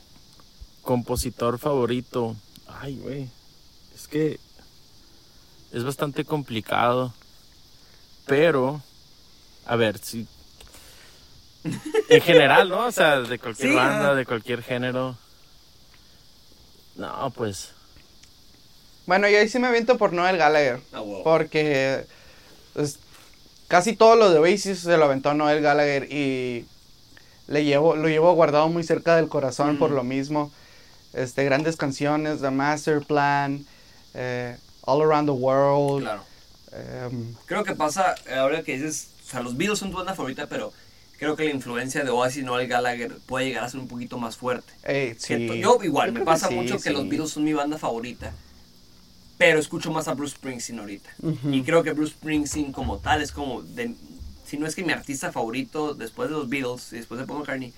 Compositor favorito. Ay, güey. Es que es bastante complicado. Pero, a ver, si... En general, ¿no? O sea, de cualquier Sí, banda, de cualquier género. No, pues... Bueno, yo ahí sí me aviento por Noel Gallagher. Ah. Porque pues, casi todo lo de Oasis se lo aventó Noel Gallagher y le llevo, lo llevo guardado muy cerca del corazón Mm. por lo mismo. Este, grandes canciones, The Master Plan, eh, All Around the World. Claro. em, Creo que pasa, eh, ahora que dices, o sea, los Beatles son tu banda favorita, pero creo que la influencia de Oasis y Noel Gallagher puede llegar a ser un poquito más fuerte. eh, sí. Yo igual, Yo me pasa sí, mucho que sí. los Beatles son mi banda favorita, pero escucho más a Bruce Springsteen ahorita. Y creo que Bruce Springsteen como tal es como, de, si no es que mi artista favorito después de los Beatles y después de Paul McCartney,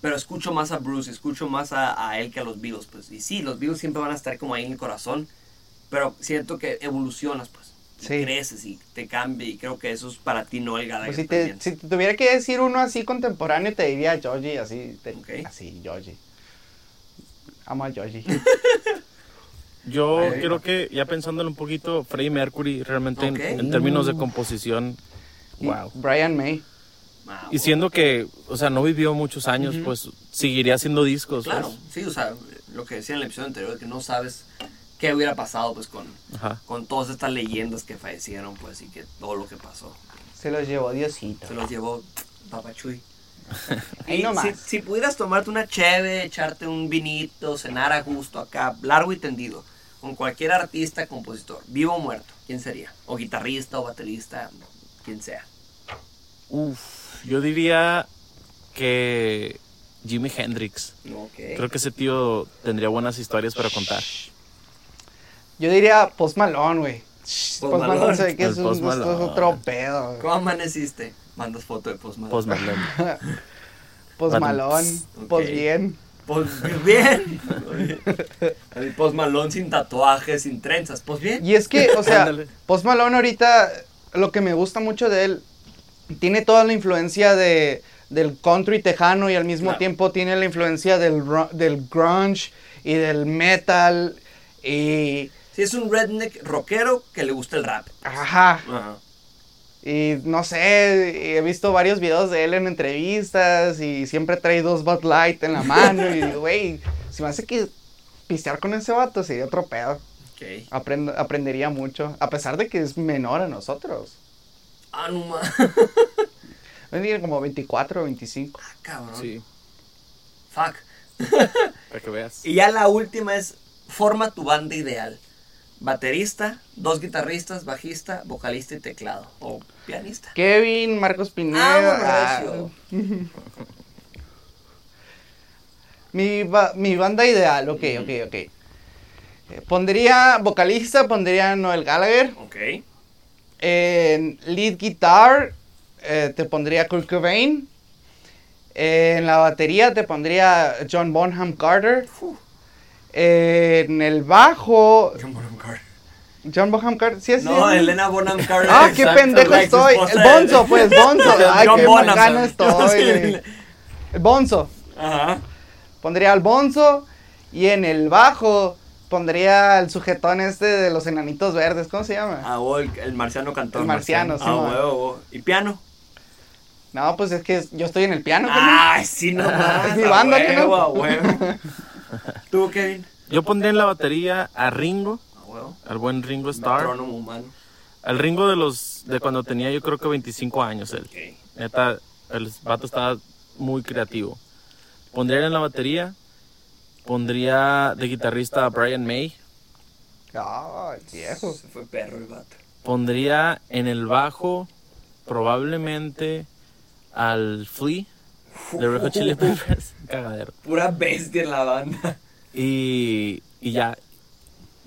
pero escucho más a Bruce, escucho más a, a él que a los Beatles, pues. Y sí, los Beatles siempre van a estar como ahí en el corazón, pero siento que evolucionas, pues. y Sí. Creces y te cambia y creo que eso es para ti Noel Gallagher Pues si, te, si te tuviera que decir uno así contemporáneo, te diría Georgie, así. te- Ok. Así, Georgie. Amo a Georgie. Yo Ahí creo va. que, ya pensándolo un poquito, Freddie Mercury realmente en- términos de composición, Y wow. Brian May. Ah, Y siendo que, o sea, no vivió muchos años, pues seguiría haciendo discos. Claro, pues. sí, o sea, lo que decía en el episodio anterior, que no sabes qué hubiera pasado pues con, Ajá. con todas estas leyendas que fallecieron, pues, y que todo lo que pasó. Se los llevó Diosito. Se los llevó Papachuy. Y nomás. si, si pudieras tomarte una cheve, echarte un vinito, cenar a gusto acá, largo y tendido, con cualquier artista, compositor, vivo o muerto, ¿quién sería? O guitarrista o baterista, quien sea. Uf, yo diría que Jimi Hendrix. Creo que ese tío tendría buenas historias para contar. Yo diría Post Malone, güey. Post Post Malone ve que es, un, esto es otro pedo. güey. ¿Cómo amaneciste? Mandas foto de Post Malone. Post Malone. Post Malone. bien. Pues bien. Post Malone sin tatuajes, sin trenzas. Pues bien. Y es que, o sea. Post Malone ahorita, lo que me gusta mucho de él, tiene toda la influencia de, del country tejano y al mismo tiempo tiene la influencia del, del grunge y del metal y... Sí, es un redneck rockero que le gusta el rap. Ajá. Ajá. Y no sé, he visto varios videos de él en entrevistas y siempre trae dos Bud Light en la mano y güey, se me hace que pistear con ese vato sería otro pedo. Ok. Aprend- aprendería mucho, a pesar de que es menor a nosotros. Ah, no ma- Tiene como 24 o 25. Ah, cabrón. Sí, Fuck. para que veas. Y ya la última es, forma tu banda ideal. Baterista, dos guitarristas, bajista, vocalista y teclado. O pianista. Kevin, Marcos Pineda. Ah, ah, mi, ba- mi banda ideal, ok, ok, ok. Eh, Pondría vocalista, pondría Noel Gallagher. Ok. En lead guitar eh, te pondría Kurt Cobain. En la batería te pondría John Bonham Carter. En el bajo, John Bonham Carter. John Bonham Carter. ¿Sí es No, sí? Elena Bonham Carter. Ah, qué pendejo estoy. El Bonzo, pues, Bonzo. Ay, John qué estoy. Sí. güey. El Bonzo. Ajá. Pondría al Bonzo. Y en el bajo pondría al sujetón este de los enanitos verdes. ¿Cómo se llama? Ah, o el, el marciano cantor. El marciano, Ah, sí, man. huevo, huevo. ¿Y piano? No, pues es que yo estoy en el piano. Ay, sí, no. Es mi banda, ¿qué no? huevo, a huevo. ¿Tú, Kevin? Yo pondría en la batería a Ringo, A huevo. al buen Ringo Starr. Humano. Al Ringo de los de cuando tenía yo creo que 25 años él. Neta, el vato estaba muy creativo. Pondría en la batería, pondría de guitarrista a Brian May, Ay, viejo. Se fue perro el vato. pondría en el bajo probablemente al Flea de Red Hot Chili Peppers, cagadero. Pura bestia en la banda. Y, y ya,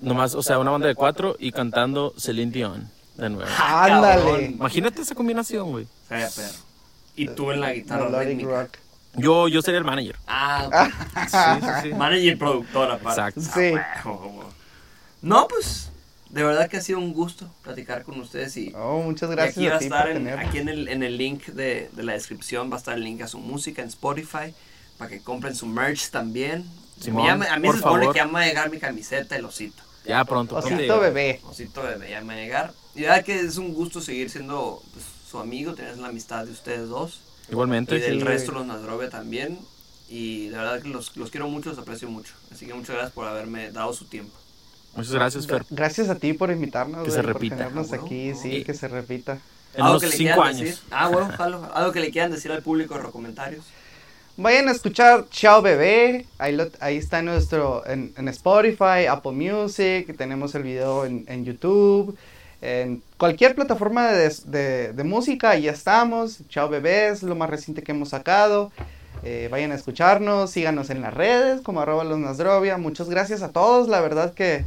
nomás, o sea, una banda de cuatro y cantando Celine Dion de nuevo. Ah, Ándale. Imagínate esa combinación, güey. Sería perro. Y tú en la guitarra Melodic rock. Yo, yo sería el manager. Ah, Sí, sí, sí. manager y productora, aparte. Exacto. Sí. Ah. No, pues, de verdad que ha sido un gusto platicar con ustedes y Oh, muchas Y gracias aquí va a ti estar en, aquí en el, en el link de, de la descripción va a estar el link a su música en Spotify para que compren su merch también. Simón, Ya me- a mí por se supone favor. que ya me va a llegar mi camiseta, el osito. Ya pronto. pronto Osito bebé. Osito bebé, ya me va a llegar. Y ya que es un gusto seguir siendo pues, su amigo, tener la amistad de ustedes dos. Igualmente. Y del Sí. resto los Nadrove también. Y de verdad que los, los quiero mucho, los aprecio mucho. Así que muchas gracias por haberme dado su tiempo. Muchas gracias, Fer. Gracias a ti por invitarnos. Que güey, se por repita. tenernos Ah, bueno. aquí, sí, que se repita. En Algo unos que le cinco quieran años. decir. Ah, bueno, jalo. Algo que le quieran decir al público en los comentarios. Vayan a escuchar Chao Bebé. Ahí, lo- ahí está nuestro en, en Spotify, Apple Music. Tenemos el video en, en YouTube. En cualquier plataforma de, de- de música, ahí estamos. Chao Bebé es lo más reciente que hemos sacado. Eh, vayan a escucharnos, síganos en las redes como arroba los Nasdrovia. Muchas gracias a todos, la verdad que,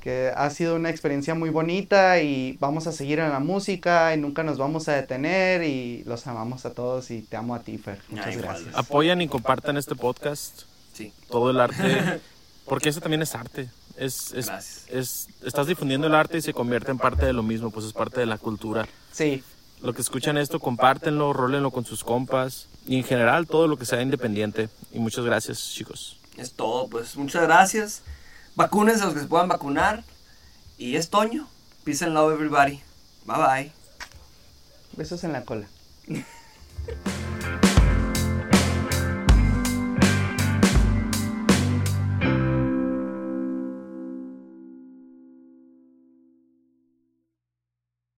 que ha sido una experiencia muy bonita y vamos a seguir en la música y nunca nos vamos a detener y los amamos a todos y te amo a ti, Fer. Muchas igual. gracias. Apoyan y compartan este podcast. Sí. Todo el arte. Porque eso también es arte. Es, es, estás difundiendo el arte y se convierte en parte de lo mismo, pues es parte de la cultura. Sí, Lo que escuchan esto, compártenlo, rólenlo con sus compas y en general todo lo que sea independiente. Y muchas gracias, chicos. Es todo, pues muchas gracias. Vacúnense a los que se puedan vacunar. Y es Toño. Peace and love everybody. Bye bye. besos en la cola.